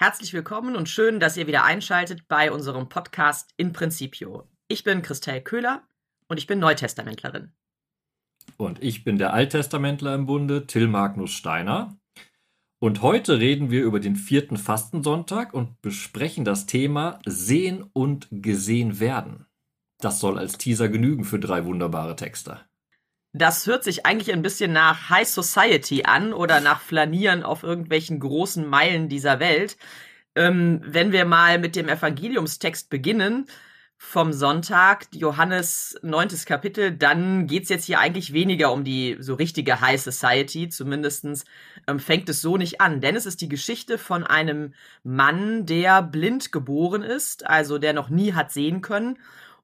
Herzlich willkommen und schön, dass ihr wieder einschaltet bei unserem Podcast In Principio. Ich bin Christelle Köhler und ich bin Neutestamentlerin. Und ich bin der Alttestamentler im Bunde, Till Magnus Steiner. Und heute reden wir über den vierten Fastensonntag und besprechen das Thema Sehen und gesehen werden. Das soll als Teaser genügen für drei wunderbare Texte. Das hört sich eigentlich ein bisschen nach High Society an oder nach Flanieren auf irgendwelchen großen Meilen dieser Welt. Ähm, wenn wir mal mit dem Evangeliumstext beginnen vom Sonntag, Johannes neuntes Kapitel, dann geht's jetzt hier eigentlich weniger um die so richtige High Society. Zumindestens ähm, fängt es so nicht an. Denn es ist die Geschichte von einem Mann, der blind geboren ist, also der noch nie hat sehen können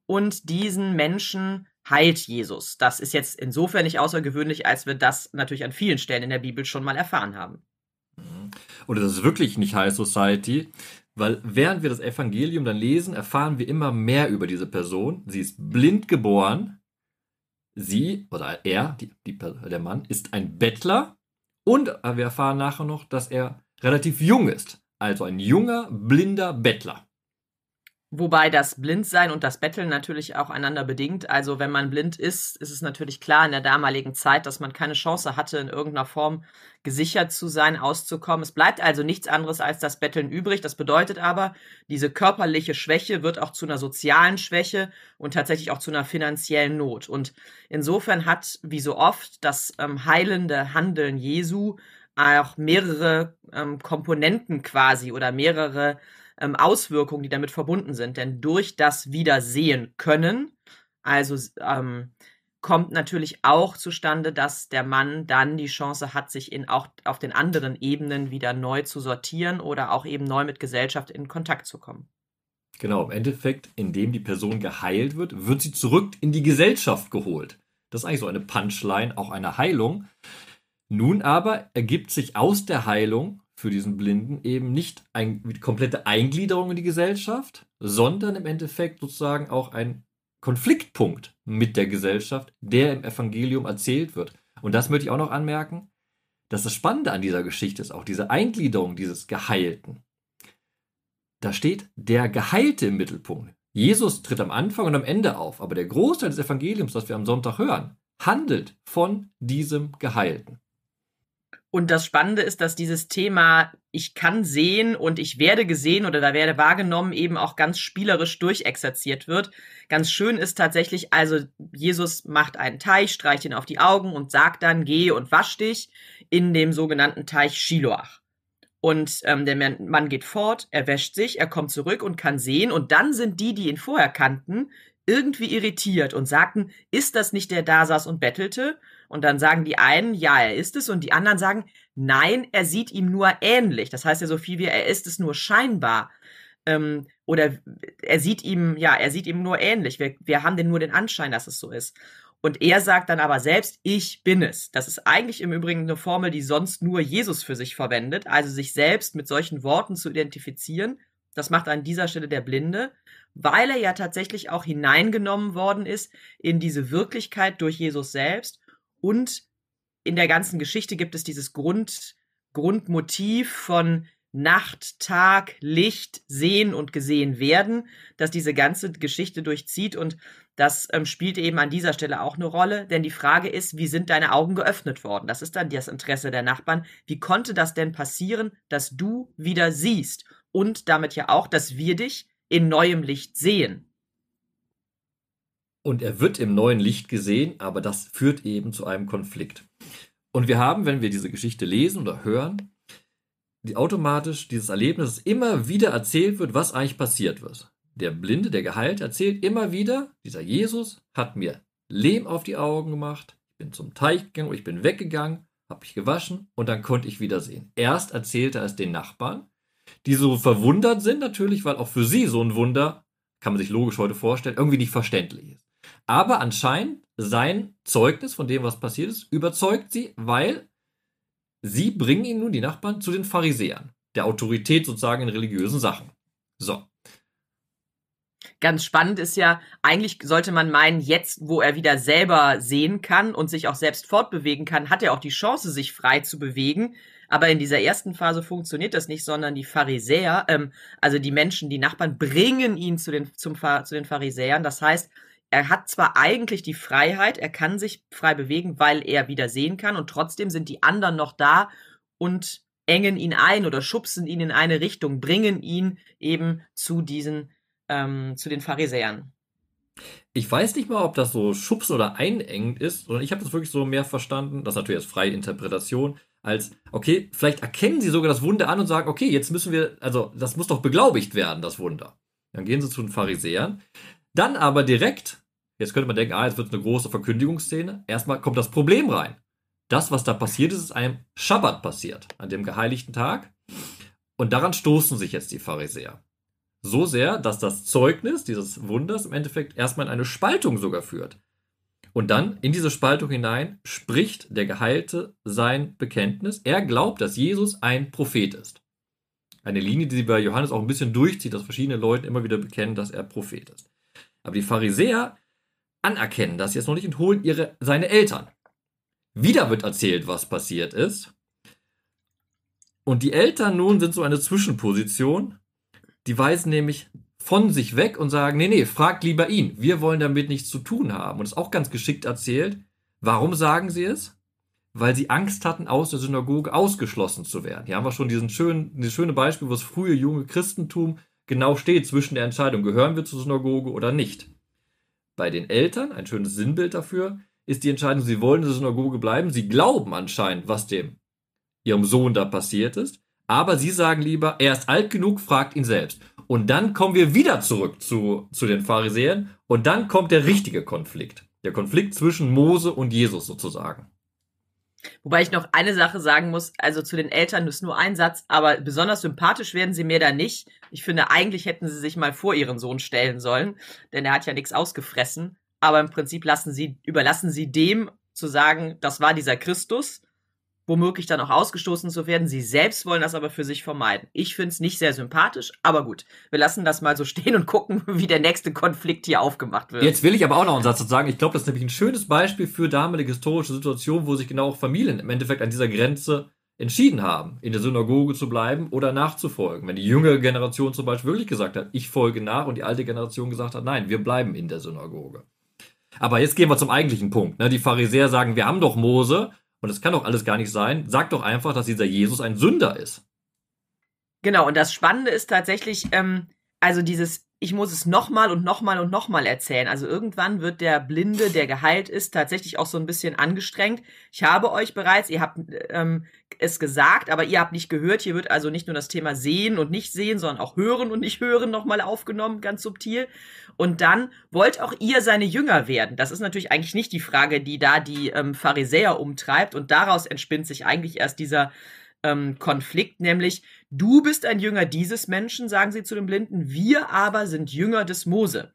und diesen Menschen heilt Jesus. Das ist jetzt insofern nicht außergewöhnlich, als wir das natürlich an vielen Stellen in der Bibel schon mal erfahren haben. Und das ist wirklich nicht High Society, weil während wir das Evangelium dann lesen, erfahren wir immer mehr über diese Person. Sie ist blind geboren. Sie oder er, die, die, der Mann, ist ein Bettler. Und wir erfahren nachher noch, dass er relativ jung ist. Also ein junger, blinder Bettler. Wobei das Blindsein und das Betteln natürlich auch einander bedingt. Also wenn man blind ist, ist es natürlich klar in der damaligen Zeit, dass man keine Chance hatte, in irgendeiner Form gesichert zu sein, auszukommen. Es bleibt also nichts anderes als das Betteln übrig. Das bedeutet aber, diese körperliche Schwäche wird auch zu einer sozialen Schwäche und tatsächlich auch zu einer finanziellen Not. Und insofern hat, wie so oft, das ähm, heilende Handeln Jesu auch mehrere ähm, Komponenten quasi oder mehrere ähm, Auswirkungen, die damit verbunden sind. Denn durch das Wiedersehen können, also ähm, kommt natürlich auch zustande, dass der Mann dann die Chance hat, sich in auch auf den anderen Ebenen wieder neu zu sortieren oder auch eben neu mit Gesellschaft in Kontakt zu kommen. Genau, im Endeffekt, indem die Person geheilt wird, wird sie zurück in die Gesellschaft geholt. Das ist eigentlich so eine Punchline, auch eine Heilung. Nun aber ergibt sich aus der Heilung für diesen Blinden eben nicht eine komplette Eingliederung in die Gesellschaft, sondern im Endeffekt sozusagen auch ein Konfliktpunkt mit der Gesellschaft, der im Evangelium erzählt wird. Und das möchte ich auch noch anmerken, dass das Spannende an dieser Geschichte ist, auch diese Eingliederung dieses Geheilten. Da steht der Geheilte im Mittelpunkt. Jesus tritt am Anfang und am Ende auf, aber der Großteil des Evangeliums, das wir am Sonntag hören, handelt von diesem Geheilten. Und das Spannende ist, dass dieses Thema ich kann sehen und ich werde gesehen oder da werde wahrgenommen eben auch ganz spielerisch durchexerziert wird. Ganz schön ist tatsächlich, also Jesus macht einen Teich, streicht ihn auf die Augen und sagt dann, geh und wasch dich in dem sogenannten Teich Shiloach. Und ähm, der Mann geht fort, er wäscht sich, er kommt zurück und kann sehen. Und dann sind die, die ihn vorher kannten, irgendwie irritiert und sagten, ist das nicht der da saß und bettelte? Und dann sagen die einen, ja, er ist es, und die anderen sagen, nein, er sieht ihm nur ähnlich. Das heißt ja so viel wie, er ist es nur scheinbar. Ähm, oder er sieht ihm, ja, er sieht ihm nur ähnlich. Wir, wir haben denn nur den Anschein, dass es so ist. Und er sagt dann aber selbst, ich bin es. Das ist eigentlich im Übrigen eine Formel, die sonst nur Jesus für sich verwendet. Also sich selbst mit solchen Worten zu identifizieren. Das macht an dieser Stelle der Blinde, weil er ja tatsächlich auch hineingenommen worden ist in diese Wirklichkeit durch Jesus selbst und in der ganzen Geschichte gibt es dieses Grund, Grundmotiv von Nacht, Tag, Licht, Sehen und Gesehen werden, das diese ganze Geschichte durchzieht und das ähm, spielt eben an dieser Stelle auch eine Rolle, denn die Frage ist, wie sind deine Augen geöffnet worden? Das ist dann das Interesse der Nachbarn. Wie konnte das denn passieren, dass du wieder siehst und damit ja auch, dass wir dich in neuem Licht sehen? Und er wird im neuen Licht gesehen, aber das führt eben zu einem Konflikt. Und wir haben, wenn wir diese Geschichte lesen oder hören, die automatisch dieses Erlebnis immer wieder erzählt wird, was eigentlich passiert wird. Der Blinde, der geheilt, erzählt immer wieder, dieser Jesus hat mir Lehm auf die Augen gemacht, ich bin zum Teich gegangen, ich bin weggegangen, habe mich gewaschen und dann konnte ich wieder sehen. Erst erzählt er es den Nachbarn, die so verwundert sind natürlich, weil auch für sie so ein Wunder, kann man sich logisch heute vorstellen, irgendwie nicht verständlich ist. Aber anscheinend sein Zeugnis von dem, was passiert ist, überzeugt sie, weil sie bringen ihn nun, die Nachbarn, zu den Pharisäern, der Autorität sozusagen in religiösen Sachen. So. Ganz spannend ist ja, eigentlich sollte man meinen, jetzt, wo er wieder selber sehen kann und sich auch selbst fortbewegen kann, hat er auch die Chance, sich frei zu bewegen. Aber in dieser ersten Phase funktioniert das nicht, sondern die Pharisäer, ähm, also die Menschen, die Nachbarn, bringen ihn zu den, zum, zu den Pharisäern. Das heißt, er hat zwar eigentlich die Freiheit, er kann sich frei bewegen, weil er wieder sehen kann, und trotzdem sind die anderen noch da und engen ihn ein oder schubsen ihn in eine Richtung, bringen ihn eben zu diesen, ähm, zu den Pharisäern. Ich weiß nicht mal, ob das so schubsen oder einengen ist, sondern ich habe das wirklich so mehr verstanden, das ist natürlich jetzt freie Interpretation, als, okay, vielleicht erkennen sie sogar das Wunder an und sagen, okay, jetzt müssen wir, also das muss doch beglaubigt werden, das Wunder. Dann gehen sie zu den Pharisäern. Dann aber direkt, jetzt könnte man denken, ah, jetzt wird eine große Verkündigungsszene. Erstmal kommt das Problem rein. Das, was da passiert ist, ist einem Schabbat passiert, an dem geheiligten Tag. Und daran stoßen sich jetzt die Pharisäer. So sehr, dass das Zeugnis dieses Wunders im Endeffekt erstmal in eine Spaltung sogar führt. Und dann in diese Spaltung hinein spricht der Geheilte sein Bekenntnis. Er glaubt, dass Jesus ein Prophet ist. Eine Linie, die bei Johannes auch ein bisschen durchzieht, dass verschiedene Leute immer wieder bekennen, dass er Prophet ist. Aber die Pharisäer anerkennen das jetzt noch nicht und holen ihre, seine Eltern. Wieder wird erzählt, was passiert ist. Und die Eltern nun sind so eine Zwischenposition. Die weisen nämlich von sich weg und sagen, nee, nee, fragt lieber ihn. Wir wollen damit nichts zu tun haben. Und es ist auch ganz geschickt erzählt. Warum sagen sie es? Weil sie Angst hatten, aus der Synagoge ausgeschlossen zu werden. Hier haben wir schon diesen schönen, dieses schöne Beispiel, wo das frühe junge Christentum genau steht zwischen der Entscheidung, gehören wir zur Synagoge oder nicht. Bei den Eltern, ein schönes Sinnbild dafür, ist die Entscheidung, sie wollen in der Synagoge bleiben. Sie glauben anscheinend, was dem ihrem Sohn da passiert ist. Aber sie sagen lieber, er ist alt genug, fragt ihn selbst. Und dann kommen wir wieder zurück zu, zu den Pharisäern und dann kommt der richtige Konflikt. Der Konflikt zwischen Mose und Jesus sozusagen. Wobei ich noch eine Sache sagen muss, also zu den Eltern ist nur ein Satz, aber besonders sympathisch werden sie mir da nicht. Ich finde, eigentlich hätten sie sich mal vor ihren Sohn stellen sollen, denn er hat ja nichts ausgefressen. Aber im Prinzip lassen sie, überlassen sie dem zu sagen, das war dieser Christus womöglich dann auch ausgestoßen zu werden. Sie selbst wollen das aber für sich vermeiden. Ich finde es nicht sehr sympathisch, aber gut. Wir lassen das mal so stehen und gucken, wie der nächste Konflikt hier aufgemacht wird. Jetzt will ich aber auch noch einen Satz sagen. Ich glaube, das ist nämlich ein schönes Beispiel für damalige historische Situationen, wo sich genau auch Familien im Endeffekt an dieser Grenze entschieden haben, in der Synagoge zu bleiben oder nachzufolgen. Wenn die jüngere Generation zum Beispiel wirklich gesagt hat, ich folge nach und die alte Generation gesagt hat, nein, wir bleiben in der Synagoge. Aber jetzt gehen wir zum eigentlichen Punkt. Ne? Die Pharisäer sagen, wir haben doch Mose und das kann doch alles gar nicht sein. Sag doch einfach, dass dieser Jesus ein Sünder ist. Genau, und das Spannende ist tatsächlich, ähm, also dieses, ich muss es nochmal und nochmal und nochmal erzählen. Also irgendwann wird der Blinde, der geheilt ist, tatsächlich auch so ein bisschen angestrengt. Ich habe euch bereits, ihr habt ähm, es gesagt, aber ihr habt nicht gehört. Hier wird also nicht nur das Thema sehen und nicht sehen, sondern auch hören und nicht hören nochmal aufgenommen, ganz subtil. Und dann wollt auch ihr seine Jünger werden. Das ist natürlich eigentlich nicht die Frage, die da die ähm, Pharisäer umtreibt. Und daraus entspinnt sich eigentlich erst dieser ähm, Konflikt, nämlich du bist ein Jünger dieses Menschen, sagen sie zu den Blinden, wir aber sind Jünger des Mose.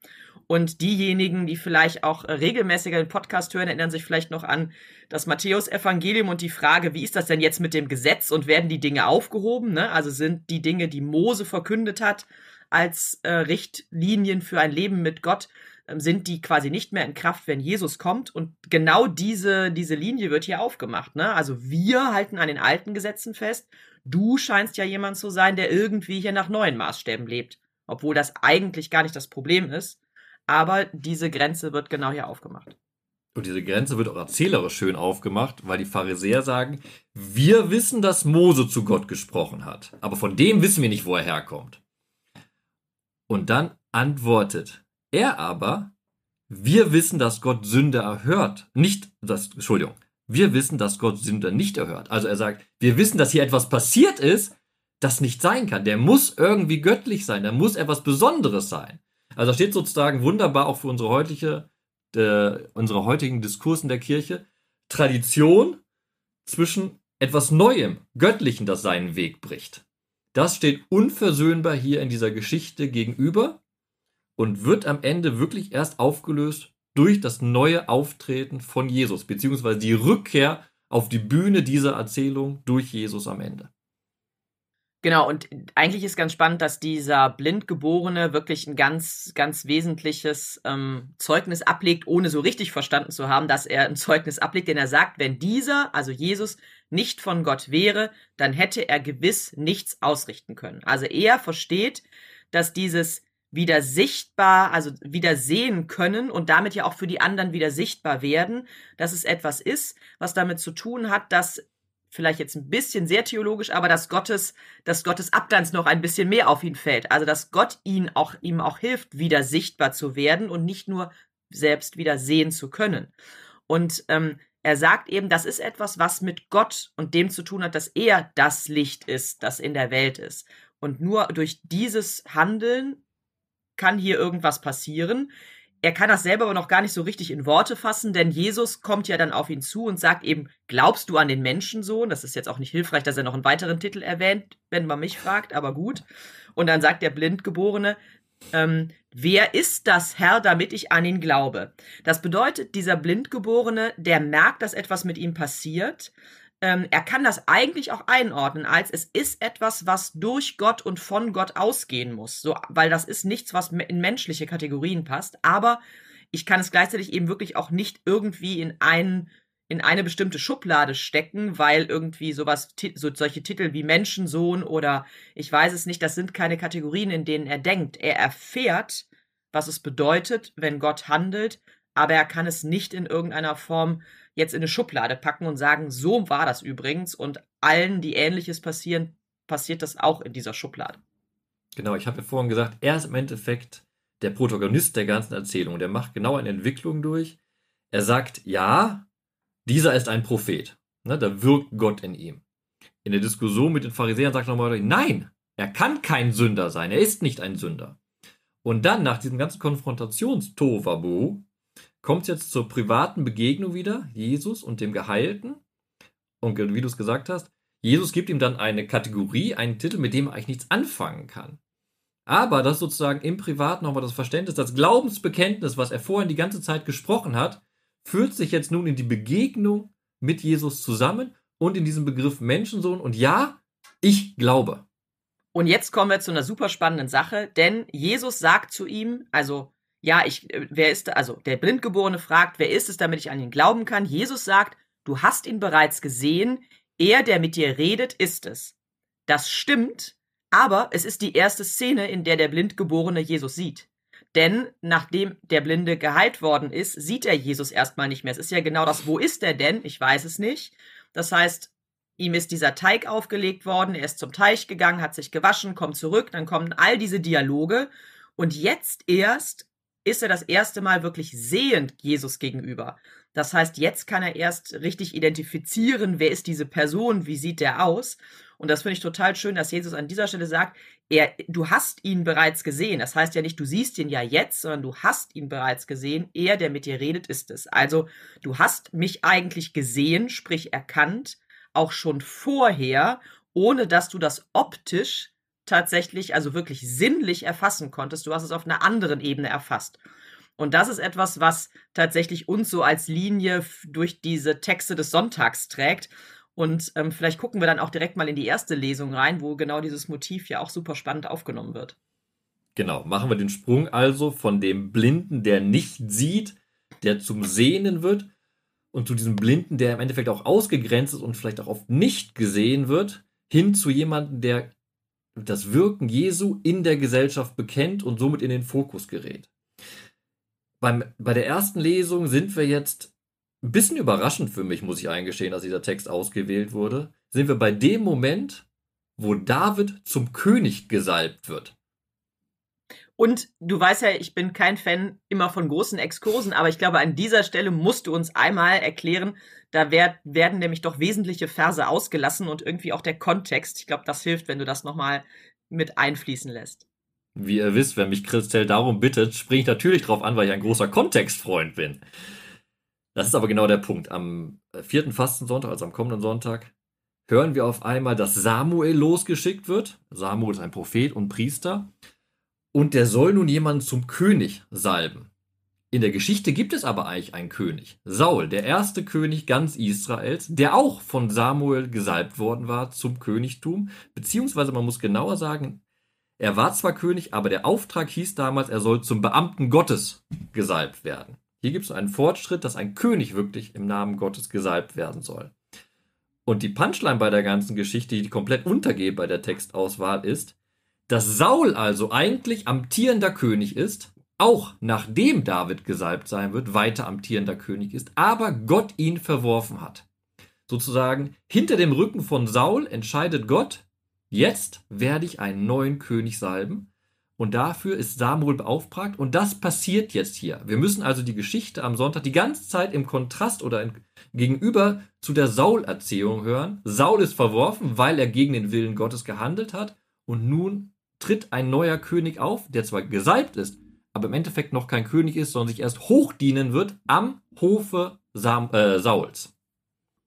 Und diejenigen, die vielleicht auch äh, regelmäßiger den Podcast hören, erinnern sich vielleicht noch an das Matthäus-Evangelium und die Frage, wie ist das denn jetzt mit dem Gesetz und werden die Dinge aufgehoben? Ne? Also sind die Dinge, die Mose verkündet hat, als äh, Richtlinien für ein Leben mit Gott, sind die quasi nicht mehr in Kraft, wenn Jesus kommt. Und genau diese, diese Linie wird hier aufgemacht. Ne? Also wir halten an den alten Gesetzen fest. Du scheinst ja jemand zu sein, der irgendwie hier nach neuen Maßstäben lebt. Obwohl das eigentlich gar nicht das Problem ist. Aber diese Grenze wird genau hier aufgemacht. Und diese Grenze wird auch erzählerisch schön aufgemacht, weil die Pharisäer sagen, wir wissen, dass Mose zu Gott gesprochen hat, aber von dem wissen wir nicht, wo er herkommt. Und dann antwortet er aber, wir wissen, dass Gott Sünder erhört. Nicht, das, Entschuldigung, wir wissen, dass Gott Sünder nicht erhört. Also er sagt, wir wissen, dass hier etwas passiert ist, das nicht sein kann. Der muss irgendwie göttlich sein, da muss etwas Besonderes sein. Also steht sozusagen wunderbar auch für unsere heutige, äh, unsere heutigen Diskurs in der Kirche, Tradition zwischen etwas Neuem, Göttlichen, das seinen Weg bricht. Das steht unversöhnbar hier in dieser Geschichte gegenüber und wird am Ende wirklich erst aufgelöst durch das neue Auftreten von Jesus, beziehungsweise die Rückkehr auf die Bühne dieser Erzählung durch Jesus am Ende. Genau, und eigentlich ist ganz spannend, dass dieser Blindgeborene wirklich ein ganz, ganz wesentliches ähm, Zeugnis ablegt, ohne so richtig verstanden zu haben, dass er ein Zeugnis ablegt, denn er sagt, wenn dieser, also Jesus, nicht von Gott wäre, dann hätte er gewiss nichts ausrichten können. Also er versteht, dass dieses wieder sichtbar, also wieder sehen können und damit ja auch für die anderen wieder sichtbar werden, dass es etwas ist, was damit zu tun hat, dass vielleicht jetzt ein bisschen sehr theologisch, aber dass Gottes, dass Gottes Abglanz noch ein bisschen mehr auf ihn fällt. Also dass Gott ihn auch, ihm auch hilft, wieder sichtbar zu werden und nicht nur selbst wieder sehen zu können. Und ähm, er sagt eben, das ist etwas, was mit Gott und dem zu tun hat, dass er das Licht ist, das in der Welt ist. Und nur durch dieses Handeln kann hier irgendwas passieren. Er kann das selber aber noch gar nicht so richtig in Worte fassen, denn Jesus kommt ja dann auf ihn zu und sagt eben, glaubst du an den Menschensohn? Das ist jetzt auch nicht hilfreich, dass er noch einen weiteren Titel erwähnt, wenn man mich fragt, aber gut. Und dann sagt der Blindgeborene, ähm, wer ist das Herr, damit ich an ihn glaube? Das bedeutet, dieser Blindgeborene, der merkt, dass etwas mit ihm passiert, ähm, er kann das eigentlich auch einordnen als es ist etwas, was durch Gott und von Gott ausgehen muss. So, weil das ist nichts, was in menschliche Kategorien passt. Aber ich kann es gleichzeitig eben wirklich auch nicht irgendwie in einen in eine bestimmte Schublade stecken, weil irgendwie sowas, so solche Titel wie Menschensohn oder ich weiß es nicht, das sind keine Kategorien, in denen er denkt. Er erfährt, was es bedeutet, wenn Gott handelt, aber er kann es nicht in irgendeiner Form jetzt in eine Schublade packen und sagen, so war das übrigens und allen, die ähnliches passieren, passiert das auch in dieser Schublade. Genau, ich habe ja vorhin gesagt, er ist im Endeffekt der Protagonist der ganzen Erzählung. Der macht genau eine Entwicklung durch. Er sagt, ja, dieser ist ein Prophet. Ne, da wirkt Gott in ihm. In der Diskussion mit den Pharisäern sagt er nochmal, nein, er kann kein Sünder sein. Er ist nicht ein Sünder. Und dann, nach diesem ganzen Konfrontations-Tovabu, kommt es jetzt zur privaten Begegnung wieder, Jesus und dem Geheilten. Und wie du es gesagt hast, Jesus gibt ihm dann eine Kategorie, einen Titel, mit dem er eigentlich nichts anfangen kann. Aber das sozusagen im Privaten nochmal das Verständnis, das Glaubensbekenntnis, was er vorhin die ganze Zeit gesprochen hat, führt sich jetzt nun in die Begegnung mit Jesus zusammen und in diesem Begriff Menschensohn. Und ja, ich glaube. Und jetzt kommen wir zu einer super spannenden Sache, denn Jesus sagt zu ihm, also ja, ich, äh, wer ist, also der Blindgeborene fragt, wer ist es, damit ich an ihn glauben kann? Jesus sagt, du hast ihn bereits gesehen, er, der mit dir redet, ist es. Das stimmt, aber es ist die erste Szene, in der der Blindgeborene Jesus sieht. Denn nachdem der Blinde geheilt worden ist, sieht er Jesus erstmal nicht mehr. Es ist ja genau das, wo ist er denn? Ich weiß es nicht. Das heißt, ihm ist dieser Teig aufgelegt worden, er ist zum Teich gegangen, hat sich gewaschen, kommt zurück, dann kommen all diese Dialoge und jetzt erst ist er das erste Mal wirklich sehend Jesus gegenüber. Das heißt, jetzt kann er erst richtig identifizieren, wer ist diese Person, wie sieht der aus. Und das finde ich total schön, dass Jesus an dieser Stelle sagt, er, du hast ihn bereits gesehen. Das heißt ja nicht, du siehst ihn ja jetzt, sondern du hast ihn bereits gesehen. Er, der mit dir redet, ist es. Also, du hast mich eigentlich gesehen, sprich erkannt, auch schon vorher, ohne dass du das optisch tatsächlich, also wirklich sinnlich erfassen konntest. Du hast es auf einer anderen Ebene erfasst. Und das ist etwas, was tatsächlich uns so als Linie durch diese Texte des Sonntags trägt. Und ähm, vielleicht gucken wir dann auch direkt mal in die erste Lesung rein, wo genau dieses Motiv ja auch super spannend aufgenommen wird. Genau, machen wir den Sprung also von dem Blinden, der nicht sieht, der zum Sehenden wird, und zu diesem Blinden, der im Endeffekt auch ausgegrenzt ist und vielleicht auch oft nicht gesehen wird, hin zu jemandem, der das Wirken Jesu in der Gesellschaft bekennt und somit in den Fokus gerät. Beim, bei der ersten Lesung sind wir jetzt ein bisschen überraschend für mich, muss ich eingestehen, dass dieser Text ausgewählt wurde. Sind wir bei dem Moment, wo David zum König gesalbt wird. Und du weißt ja, ich bin kein Fan immer von großen Exkursen, aber ich glaube, an dieser Stelle musst du uns einmal erklären, da werd, werden nämlich doch wesentliche Verse ausgelassen und irgendwie auch der Kontext. Ich glaube, das hilft, wenn du das nochmal mit einfließen lässt. Wie ihr wisst, wenn mich Christel darum bittet, springe ich natürlich drauf an, weil ich ein großer Kontextfreund bin. Das ist aber genau der Punkt. Am vierten Fastensonntag, also am kommenden Sonntag, hören wir auf einmal, dass Samuel losgeschickt wird. Samuel ist ein Prophet und Priester. Und der soll nun jemanden zum König salben. In der Geschichte gibt es aber eigentlich einen König. Saul, der erste König ganz Israels, der auch von Samuel gesalbt worden war zum Königtum. Beziehungsweise man muss genauer sagen, er war zwar König, aber der Auftrag hieß damals, er soll zum Beamten Gottes gesalbt werden. Hier gibt es einen Fortschritt, dass ein König wirklich im Namen Gottes gesalbt werden soll. Und die Punchline bei der ganzen Geschichte, die komplett untergeht bei der Textauswahl, ist, dass Saul also eigentlich amtierender König ist, auch nachdem David gesalbt sein wird, weiter amtierender König ist, aber Gott ihn verworfen hat. Sozusagen hinter dem Rücken von Saul entscheidet Gott, jetzt werde ich einen neuen König salben. Und dafür ist Samuel beauftragt. Und das passiert jetzt hier. Wir müssen also die Geschichte am Sonntag die ganze Zeit im Kontrast oder in, gegenüber zu der Saul-Erzählung hören. Saul ist verworfen, weil er gegen den Willen Gottes gehandelt hat. Und nun tritt ein neuer König auf, der zwar gesalbt ist, aber im Endeffekt noch kein König ist, sondern sich erst hochdienen wird am Hofe Sam äh, Sauls.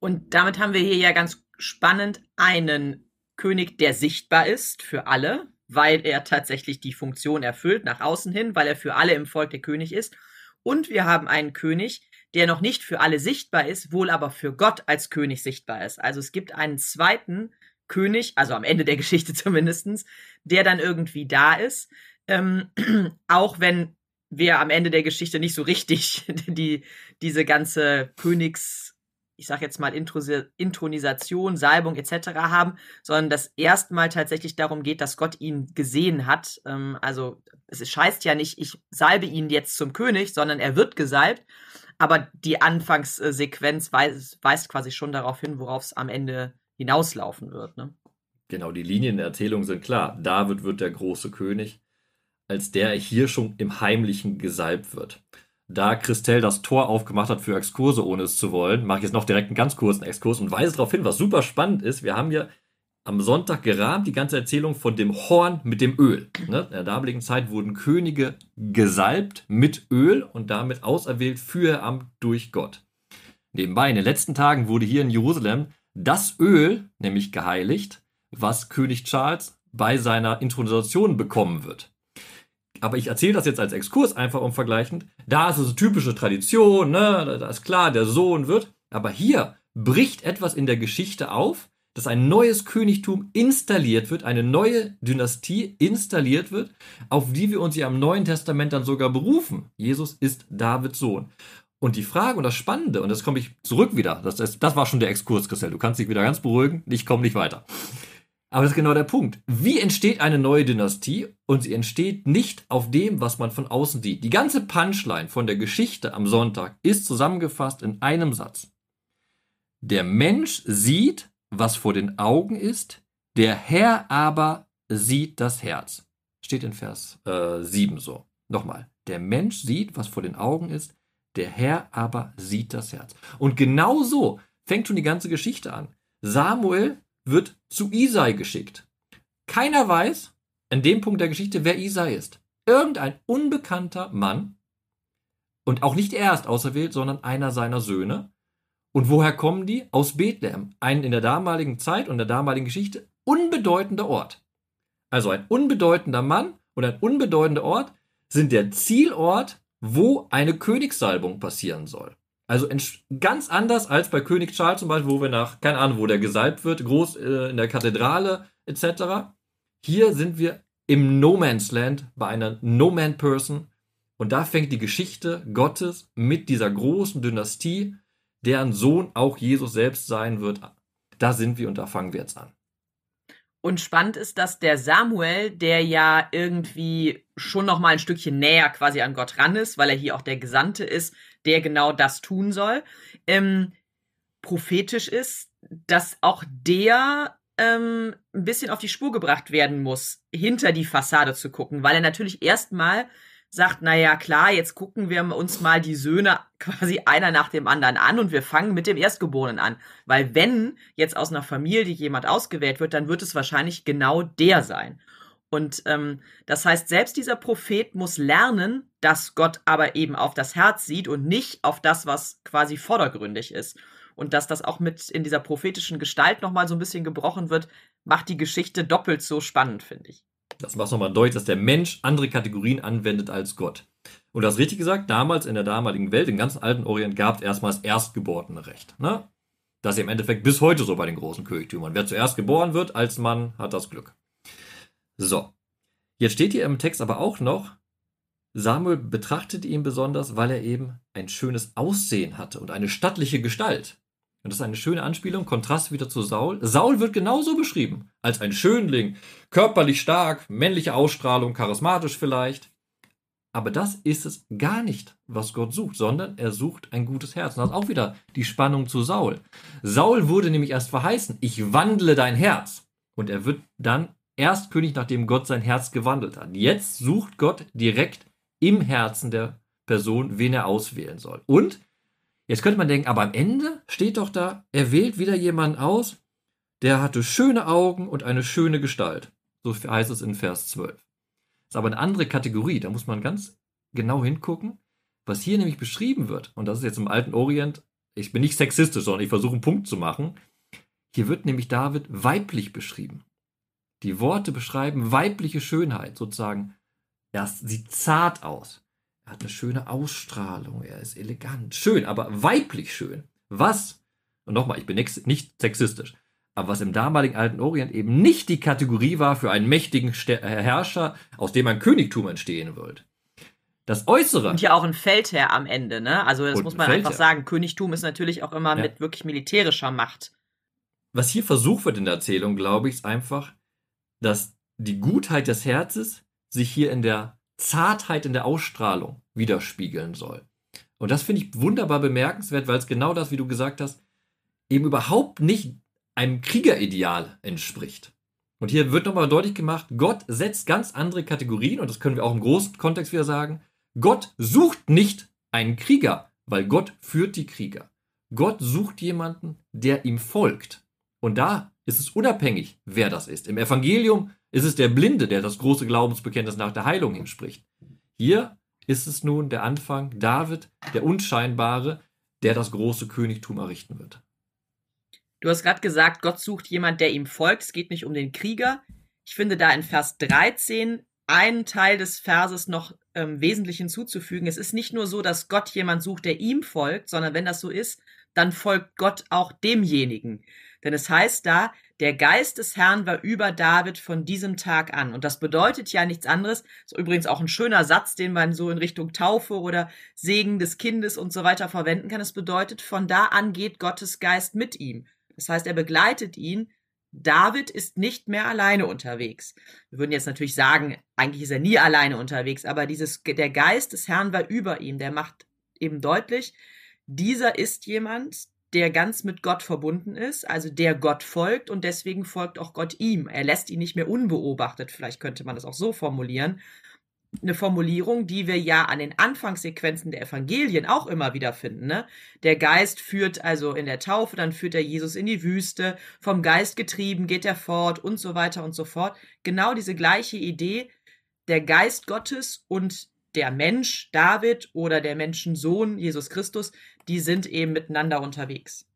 Und damit haben wir hier ja ganz spannend einen König, der sichtbar ist für alle, weil er tatsächlich die Funktion erfüllt nach außen hin, weil er für alle im Volk der König ist. Und wir haben einen König, der noch nicht für alle sichtbar ist, wohl aber für Gott als König sichtbar ist. Also es gibt einen zweiten König, also am Ende der Geschichte zumindestens, der dann irgendwie da ist, ähm, auch wenn wir am Ende der Geschichte nicht so richtig die, diese ganze Königs, ich sag jetzt mal Intronisation, Salbung etc. haben, sondern dass erstmal tatsächlich darum geht, dass Gott ihn gesehen hat. Ähm, also es scheißt ja nicht, ich salbe ihn jetzt zum König, sondern er wird gesalbt. Aber die Anfangssequenz weist, weist quasi schon darauf hin, worauf es am Ende hinauslaufen wird. Ne? Genau, die Linien der Erzählung sind klar. David wird der große König als der hier schon im Heimlichen gesalbt wird. Da Christelle das Tor aufgemacht hat für Exkurse, ohne es zu wollen, mache ich jetzt noch direkt einen ganz kurzen Exkurs und weise darauf hin, was super spannend ist. Wir haben hier am Sonntag gerahmt die ganze Erzählung von dem Horn mit dem Öl. Ne? In der damaligen Zeit wurden Könige gesalbt mit Öl und damit auserwählt für ihr Amt durch Gott. Nebenbei, in den letzten Tagen wurde hier in Jerusalem das Öl nämlich geheiligt, was König Charles bei seiner Intronisation bekommen wird aber ich erzähle das jetzt als Exkurs einfach um vergleichend. Da ist es eine typische Tradition, ne? da ist klar, der Sohn wird. Aber hier bricht etwas in der Geschichte auf, dass ein neues Königtum installiert wird, eine neue Dynastie installiert wird, auf die wir uns ja im Neuen Testament dann sogar berufen. Jesus ist Davids Sohn. Und die Frage und das Spannende, und das komme ich zurück wieder, das, das war schon der Exkurs, Christel, du kannst dich wieder ganz beruhigen, ich komme nicht weiter. Aber das ist genau der Punkt. Wie entsteht eine neue Dynastie? Und sie entsteht nicht auf dem, was man von außen sieht. Die ganze Punchline von der Geschichte am Sonntag ist zusammengefasst in einem Satz. Der Mensch sieht, was vor den Augen ist, der Herr aber sieht das Herz. Steht in Vers äh, 7 so. Nochmal. Der Mensch sieht, was vor den Augen ist, der Herr aber sieht das Herz. Und genau so fängt schon die ganze Geschichte an. Samuel wird zu Isai geschickt. Keiner weiß an dem Punkt der Geschichte, wer Isai ist. Irgendein unbekannter Mann und auch nicht er ist auserwählt, sondern einer seiner Söhne. Und woher kommen die? Aus Bethlehem, ein in der damaligen Zeit und der damaligen Geschichte unbedeutender Ort. Also ein unbedeutender Mann und ein unbedeutender Ort sind der Zielort, wo eine Königssalbung passieren soll. Also ganz anders als bei König Charles zum Beispiel, wo wir nach, keine Ahnung, wo der gesalbt wird, groß äh, in der Kathedrale etc. Hier sind wir im No Man's Land bei einer No Man Person und da fängt die Geschichte Gottes mit dieser großen Dynastie, deren Sohn auch Jesus selbst sein wird. Da sind wir und da fangen wir jetzt an. Und spannend ist, dass der Samuel, der ja irgendwie schon noch mal ein Stückchen näher quasi an Gott ran ist, weil er hier auch der Gesandte ist, der genau das tun soll, ähm, prophetisch ist, dass auch der ähm, ein bisschen auf die Spur gebracht werden muss, hinter die Fassade zu gucken, weil er natürlich erstmal sagt, na ja, klar, jetzt gucken wir uns mal die Söhne quasi einer nach dem anderen an und wir fangen mit dem Erstgeborenen an. Weil wenn jetzt aus einer Familie jemand ausgewählt wird, dann wird es wahrscheinlich genau der sein. Und ähm, das heißt, selbst dieser Prophet muss lernen, dass Gott aber eben auf das Herz sieht und nicht auf das, was quasi vordergründig ist. Und dass das auch mit in dieser prophetischen Gestalt nochmal so ein bisschen gebrochen wird, macht die Geschichte doppelt so spannend, finde ich. Das macht nochmal deutlich, dass der Mensch andere Kategorien anwendet als Gott. Und das richtig gesagt, damals in der damaligen Welt, im ganzen alten Orient, gab es erstmals erstgeborene Recht. Ne? Das ist im Endeffekt bis heute so bei den großen Königtümern. Wer zuerst geboren wird als Mann, hat das Glück. So. Jetzt steht hier im Text aber auch noch, Samuel betrachtete ihn besonders, weil er eben ein schönes Aussehen hatte und eine stattliche Gestalt. Und das ist eine schöne Anspielung, Kontrast wieder zu Saul. Saul wird genauso beschrieben, als ein Schönling, körperlich stark, männliche Ausstrahlung, charismatisch vielleicht. Aber das ist es gar nicht, was Gott sucht, sondern er sucht ein gutes Herz. Und das ist auch wieder die Spannung zu Saul. Saul wurde nämlich erst verheißen, ich wandle dein Herz. Und er wird dann erst König, nachdem Gott sein Herz gewandelt hat. Jetzt sucht Gott direkt im Herzen der Person, wen er auswählen soll. Und jetzt könnte man denken, aber am Ende steht doch da, er wählt wieder jemanden aus, der hatte schöne Augen und eine schöne Gestalt. So heißt es in Vers 12. Ist aber eine andere Kategorie, da muss man ganz genau hingucken, was hier nämlich beschrieben wird. Und das ist jetzt im alten Orient, ich bin nicht sexistisch, sondern ich versuche einen Punkt zu machen. Hier wird nämlich David weiblich beschrieben. Die Worte beschreiben weibliche Schönheit, sozusagen. Er sieht zart aus. Er hat eine schöne Ausstrahlung. Er ist elegant. Schön, aber weiblich schön. Was? Und nochmal, ich bin nicht sexistisch. Aber was im damaligen alten Orient eben nicht die Kategorie war für einen mächtigen äh, Herrscher, aus dem ein Königtum entstehen wird. Das Äußere. Und ja auch ein Feldherr am Ende, ne? Also das muss man einfach sagen. Königtum ist natürlich auch immer ja. mit wirklich militärischer Macht. Was hier versucht wird in der Erzählung, glaube ich, ist einfach, dass die Gutheit des Herzens sich hier in der Zartheit in der Ausstrahlung widerspiegeln soll. Und das finde ich wunderbar bemerkenswert, weil es genau das, wie du gesagt hast, eben überhaupt nicht einem Kriegerideal entspricht. Und hier wird nochmal deutlich gemacht, Gott setzt ganz andere Kategorien, und das können wir auch im großen Kontext wieder sagen. Gott sucht nicht einen Krieger, weil Gott führt die Krieger. Gott sucht jemanden, der ihm folgt. Und da ist es unabhängig, wer das ist. Im Evangelium ist es der Blinde, der das große Glaubensbekenntnis nach der Heilung hinspricht. Hier ist es nun der Anfang, David, der Unscheinbare, der das große Königtum errichten wird. Du hast gerade gesagt, Gott sucht jemand, der ihm folgt. Es geht nicht um den Krieger. Ich finde da in Vers 13 einen Teil des Verses noch ähm, wesentlich hinzuzufügen. Es ist nicht nur so, dass Gott jemand sucht, der ihm folgt, sondern wenn das so ist, dann folgt Gott auch demjenigen. Denn es heißt da, der Geist des Herrn war über David von diesem Tag an. Und das bedeutet ja nichts anderes. Ist übrigens auch ein schöner Satz, den man so in Richtung Taufe oder Segen des Kindes und so weiter verwenden kann. Es bedeutet, von da an geht Gottes Geist mit ihm. Das heißt, er begleitet ihn. David ist nicht mehr alleine unterwegs. Wir würden jetzt natürlich sagen, eigentlich ist er nie alleine unterwegs, aber dieses, der Geist des Herrn war über ihm. Der macht eben deutlich, dieser ist jemand, der ganz mit Gott verbunden ist, also der Gott folgt und deswegen folgt auch Gott ihm. Er lässt ihn nicht mehr unbeobachtet, vielleicht könnte man das auch so formulieren. Eine Formulierung, die wir ja an den Anfangssequenzen der Evangelien auch immer wieder finden. Ne? Der Geist führt also in der Taufe, dann führt er Jesus in die Wüste, vom Geist getrieben geht er fort und so weiter und so fort. Genau diese gleiche Idee, der Geist Gottes und der Mensch David oder der Menschensohn Jesus Christus, die sind eben miteinander unterwegs.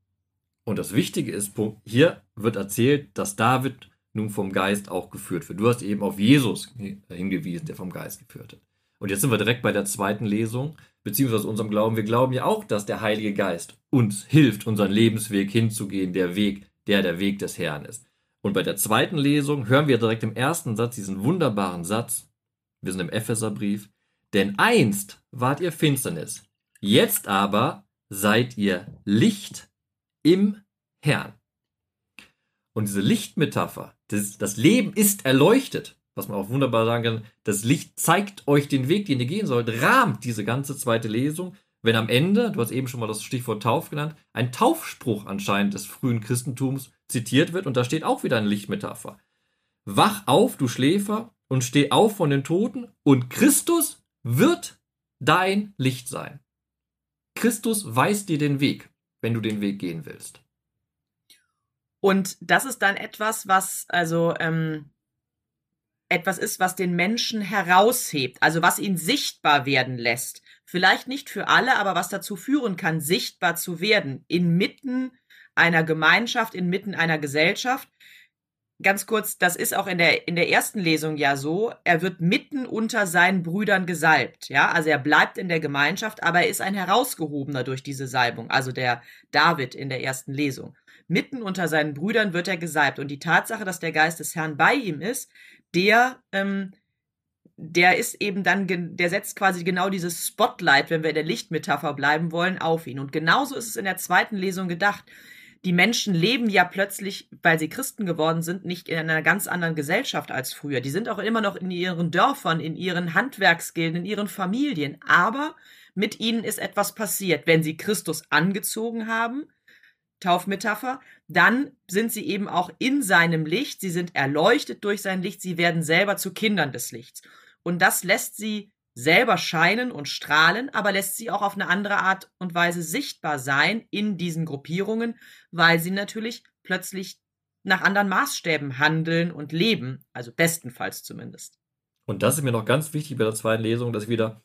Und das Wichtige ist, hier wird erzählt, dass David nun vom Geist auch geführt wird. Du hast eben auf Jesus hingewiesen, der vom Geist geführt wird. Und jetzt sind wir direkt bei der zweiten Lesung, beziehungsweise unserem Glauben. Wir glauben ja auch, dass der Heilige Geist uns hilft, unseren Lebensweg hinzugehen, der Weg, der der Weg des Herrn ist. Und bei der zweiten Lesung hören wir direkt im ersten Satz diesen wunderbaren Satz. Wir sind im Epheserbrief. Denn einst wart ihr Finsternis, jetzt aber seid ihr Licht im Herrn. Und diese Lichtmetapher, das, das Leben ist erleuchtet, was man auch wunderbar sagen kann, das Licht zeigt euch den Weg, den ihr gehen sollt, rahmt diese ganze zweite Lesung, wenn am Ende, du hast eben schon mal das Stichwort Tauf genannt, ein Taufspruch anscheinend des frühen Christentums zitiert wird und da steht auch wieder eine Lichtmetapher. Wach auf, du Schläfer, und steh auf von den Toten, und Christus wird dein Licht sein. Christus weist dir den Weg, wenn du den Weg gehen willst. Und das ist dann etwas, was also ähm, etwas ist, was den Menschen heraushebt, also was ihn sichtbar werden lässt. Vielleicht nicht für alle, aber was dazu führen kann, sichtbar zu werden, inmitten einer Gemeinschaft, inmitten einer Gesellschaft, ganz kurz, das ist auch in der, in der ersten Lesung ja so, er wird mitten unter seinen Brüdern gesalbt, ja, also er bleibt in der Gemeinschaft, aber er ist ein herausgehobener durch diese Salbung, also der David in der ersten Lesung. Mitten unter seinen Brüdern wird er gesalbt und die Tatsache, dass der Geist des Herrn bei ihm ist, der, ähm, der ist eben dann, der setzt quasi genau dieses Spotlight, wenn wir in der Lichtmetapher bleiben wollen, auf ihn. Und genauso ist es in der zweiten Lesung gedacht die Menschen leben ja plötzlich, weil sie Christen geworden sind, nicht in einer ganz anderen Gesellschaft als früher. Die sind auch immer noch in ihren Dörfern, in ihren Handwerksgilden, in ihren Familien. Aber mit ihnen ist etwas passiert. Wenn sie Christus angezogen haben, Taufmetapher, dann sind sie eben auch in seinem Licht, sie sind erleuchtet durch sein Licht, sie werden selber zu Kindern des Lichts. Und das lässt sie selber scheinen und strahlen, aber lässt sie auch auf eine andere Art und Weise sichtbar sein in diesen Gruppierungen, weil sie natürlich plötzlich nach anderen Maßstäben handeln und leben, also bestenfalls zumindest. Und das ist mir noch ganz wichtig bei der zweiten Lesung, dass wieder,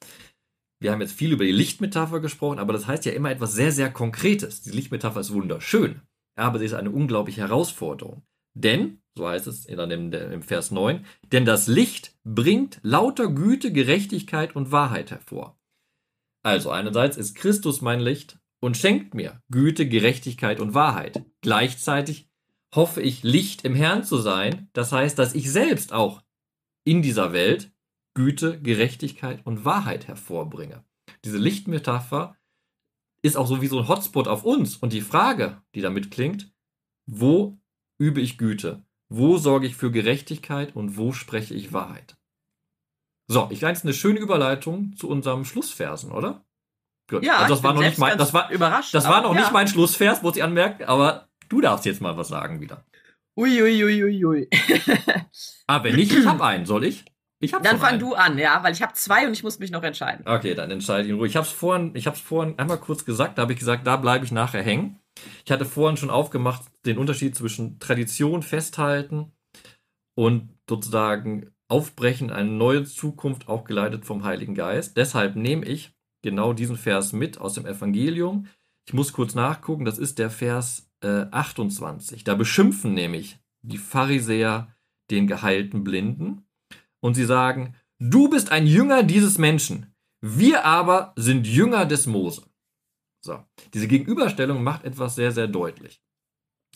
wir haben jetzt viel über die Lichtmetapher gesprochen, aber das heißt ja immer etwas sehr, sehr Konkretes. Die Lichtmetapher ist wunderschön, aber sie ist eine unglaubliche Herausforderung. Denn so heißt es dann im, im Vers 9, denn das Licht bringt lauter Güte, Gerechtigkeit und Wahrheit hervor. Also einerseits ist Christus mein Licht und schenkt mir Güte, Gerechtigkeit und Wahrheit. Gleichzeitig hoffe ich, Licht im Herrn zu sein. Das heißt, dass ich selbst auch in dieser Welt Güte, Gerechtigkeit und Wahrheit hervorbringe. Diese Lichtmetapher ist auch so wie so ein Hotspot auf uns. Und die Frage, die damit klingt, wo übe ich Güte? Wo sorge ich für Gerechtigkeit und wo spreche ich Wahrheit? So, ich leite eine schöne Überleitung zu unserem Schlussversen, oder? Gut. Ja, also das war noch nicht mein, das war überrascht. Das war noch ja. nicht mein Schlussvers, muss ich anmerken, aber du darfst jetzt mal was sagen wieder. Uiuiuiui. Ui, ui, ui. aber wenn nicht, ich habe einen, soll ich? Ich hab's dann fang einen. du an, ja, weil ich habe zwei und ich muss mich noch entscheiden. Okay, dann entscheide ich in Ruhe. Ich habe es vorhin, ich habe es vorhin einmal kurz gesagt, da habe ich gesagt, da bleibe ich nachher hängen. Ich hatte vorhin schon aufgemacht den Unterschied zwischen Tradition festhalten und sozusagen Aufbrechen in eine neue Zukunft, auch geleitet vom Heiligen Geist. Deshalb nehme ich genau diesen Vers mit aus dem Evangelium. Ich muss kurz nachgucken, das ist der Vers äh, 28. Da beschimpfen nämlich die Pharisäer den geheilten Blinden und sie sagen, du bist ein Jünger dieses Menschen, wir aber sind Jünger des Mose. So, diese Gegenüberstellung macht etwas sehr, sehr deutlich.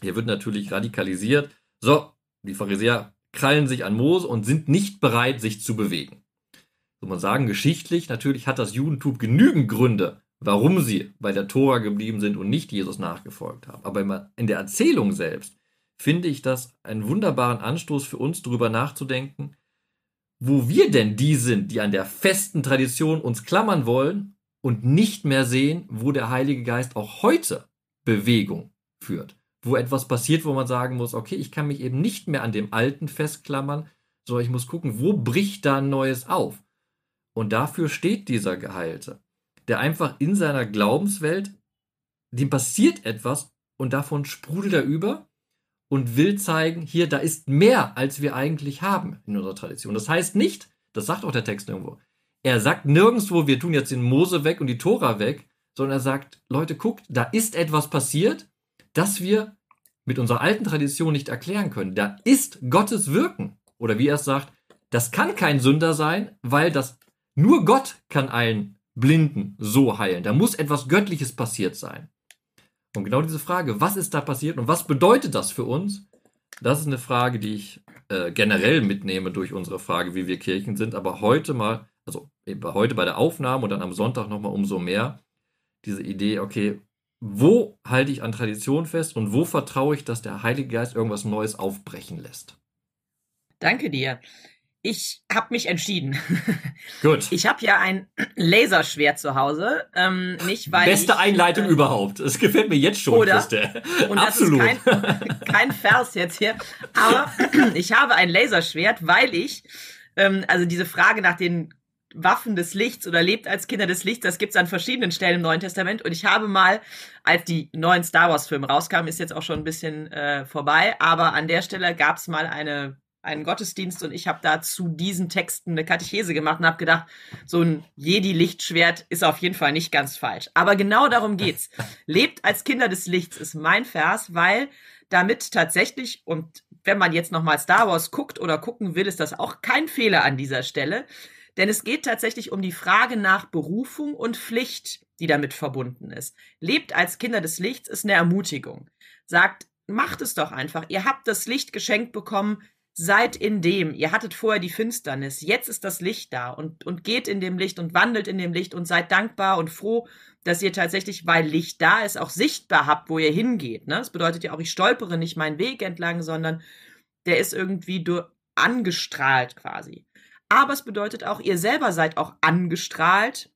Hier wird natürlich radikalisiert. So, die Pharisäer krallen sich an Mose und sind nicht bereit, sich zu bewegen. So man sagen, geschichtlich natürlich hat das Judentum genügend Gründe, warum sie bei der Tora geblieben sind und nicht Jesus nachgefolgt haben. Aber in der Erzählung selbst finde ich das einen wunderbaren Anstoß für uns, darüber nachzudenken, wo wir denn die sind, die an der festen Tradition uns klammern wollen und nicht mehr sehen, wo der Heilige Geist auch heute Bewegung führt. Wo etwas passiert, wo man sagen muss, okay, ich kann mich eben nicht mehr an dem Alten festklammern, sondern ich muss gucken, wo bricht da ein Neues auf. Und dafür steht dieser Geheilte, der einfach in seiner Glaubenswelt, dem passiert etwas und davon sprudelt er über und will zeigen, hier, da ist mehr, als wir eigentlich haben in unserer Tradition. Das heißt nicht, das sagt auch der Text irgendwo, er sagt nirgendwo, wir tun jetzt den Mose weg und die Tora weg, sondern er sagt, Leute, guckt, da ist etwas passiert, das wir mit unserer alten Tradition nicht erklären können. Da ist Gottes Wirken. Oder wie er es sagt, das kann kein Sünder sein, weil das nur Gott kann einen Blinden so heilen. Da muss etwas Göttliches passiert sein. Und genau diese Frage, was ist da passiert und was bedeutet das für uns? Das ist eine Frage, die ich äh, generell mitnehme durch unsere Frage, wie wir Kirchen sind, aber heute mal also heute bei der Aufnahme und dann am Sonntag nochmal umso mehr, diese Idee, okay, wo halte ich an Tradition fest und wo vertraue ich, dass der Heilige Geist irgendwas Neues aufbrechen lässt? Danke dir. Ich habe mich entschieden. Gut. Ich habe ja ein Laserschwert zu Hause. Ähm, nicht weil Beste ich, Einleitung äh, überhaupt. Es gefällt mir jetzt schon, oder? Christel. Und Absolut. das ist kein, kein Vers jetzt hier. Aber ich habe ein Laserschwert, weil ich, ähm, also diese Frage nach den Waffen des Lichts oder lebt als Kinder des Lichts. Das gibt's an verschiedenen Stellen im Neuen Testament. Und ich habe mal, als die neuen Star Wars-Filme rauskamen, ist jetzt auch schon ein bisschen äh, vorbei, aber an der Stelle gab's mal eine einen Gottesdienst und ich habe da zu diesen Texten eine Katechese gemacht und habe gedacht, so ein Jedi-Lichtschwert ist auf jeden Fall nicht ganz falsch. Aber genau darum geht's. Lebt als Kinder des Lichts ist mein Vers, weil damit tatsächlich, und wenn man jetzt nochmal Star Wars guckt oder gucken will, ist das auch kein Fehler an dieser Stelle. Denn es geht tatsächlich um die Frage nach Berufung und Pflicht, die damit verbunden ist. Lebt als Kinder des Lichts ist eine Ermutigung. Sagt, macht es doch einfach. Ihr habt das Licht geschenkt bekommen. Seid in dem, ihr hattet vorher die Finsternis, jetzt ist das Licht da und, und geht in dem Licht und wandelt in dem Licht und seid dankbar und froh, dass ihr tatsächlich, weil Licht da ist, auch sichtbar habt, wo ihr hingeht. Ne? Das bedeutet ja auch, ich stolpere nicht meinen Weg entlang, sondern der ist irgendwie angestrahlt quasi. Aber es bedeutet auch, ihr selber seid auch angestrahlt,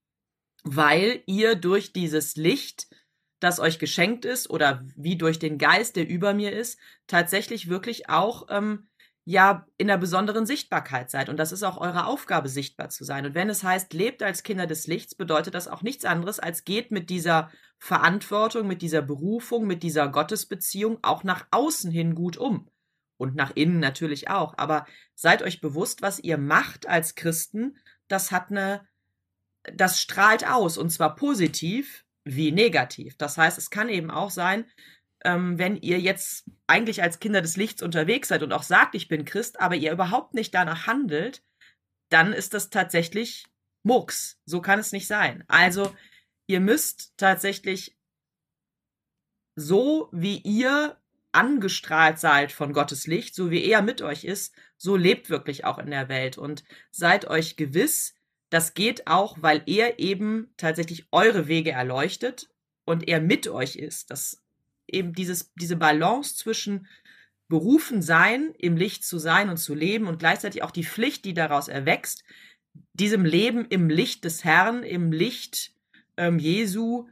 weil ihr durch dieses Licht, das euch geschenkt ist, oder wie durch den Geist, der über mir ist, tatsächlich wirklich auch ähm, ja in einer besonderen Sichtbarkeit seid. Und das ist auch eure Aufgabe, sichtbar zu sein. Und wenn es heißt, lebt als Kinder des Lichts, bedeutet das auch nichts anderes, als geht mit dieser Verantwortung, mit dieser Berufung, mit dieser Gottesbeziehung auch nach außen hin gut um und nach innen natürlich auch. Aber seid euch bewusst, was ihr macht als Christen. Das hat eine, das strahlt aus und zwar positiv wie negativ. Das heißt, es kann eben auch sein, ähm, wenn ihr jetzt eigentlich als Kinder des Lichts unterwegs seid und auch sagt, ich bin Christ, aber ihr überhaupt nicht danach handelt, dann ist das tatsächlich Murks. So kann es nicht sein. Also, ihr müsst tatsächlich so, wie ihr angestrahlt seid von Gottes Licht, so wie er mit euch ist, so lebt wirklich auch in der Welt und seid euch gewiss, das geht auch, weil er eben tatsächlich eure Wege erleuchtet und er mit euch ist. Das eben dieses, diese Balance zwischen berufen sein, im Licht zu sein und zu leben und gleichzeitig auch die Pflicht, die daraus erwächst, diesem Leben im Licht des Herrn, im Licht ähm, Jesu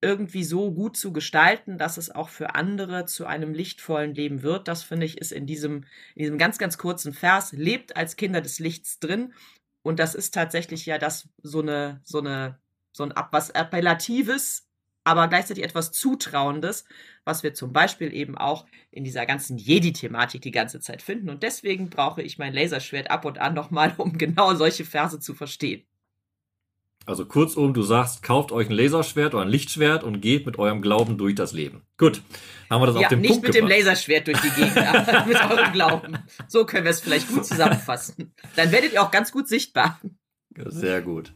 irgendwie so gut zu gestalten, dass es auch für andere zu einem lichtvollen Leben wird. Das finde ich ist in diesem, in diesem ganz, ganz kurzen Vers, lebt als Kinder des Lichts drin. Und das ist tatsächlich ja das, so eine, so eine, so ein was Appellatives, aber gleichzeitig etwas Zutrauendes, was wir zum Beispiel eben auch in dieser ganzen Jedi-Thematik die ganze Zeit finden. Und deswegen brauche ich mein Laserschwert ab und an nochmal, um genau solche Verse zu verstehen. Also kurzum, du sagst, kauft euch ein Laserschwert oder ein Lichtschwert und geht mit eurem Glauben durch das Leben. Gut, haben wir das ja, auf den nicht Punkt mit gebracht. dem Laserschwert durch die Gegend, aber mit eurem Glauben. So können wir es vielleicht gut zusammenfassen. Dann werdet ihr auch ganz gut sichtbar. Sehr gut.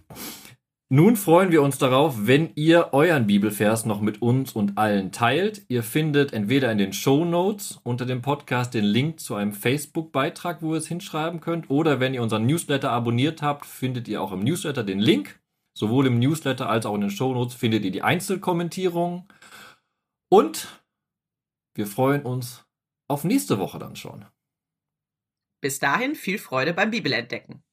Nun freuen wir uns darauf, wenn ihr euren Bibelvers noch mit uns und allen teilt. Ihr findet entweder in den Show Notes unter dem Podcast den Link zu einem Facebook-Beitrag, wo ihr es hinschreiben könnt, oder wenn ihr unseren Newsletter abonniert habt, findet ihr auch im Newsletter den Link. Sowohl im Newsletter als auch in den Shownotes findet ihr die Einzelkommentierungen. Und wir freuen uns auf nächste Woche dann schon. Bis dahin viel Freude beim Bibelentdecken.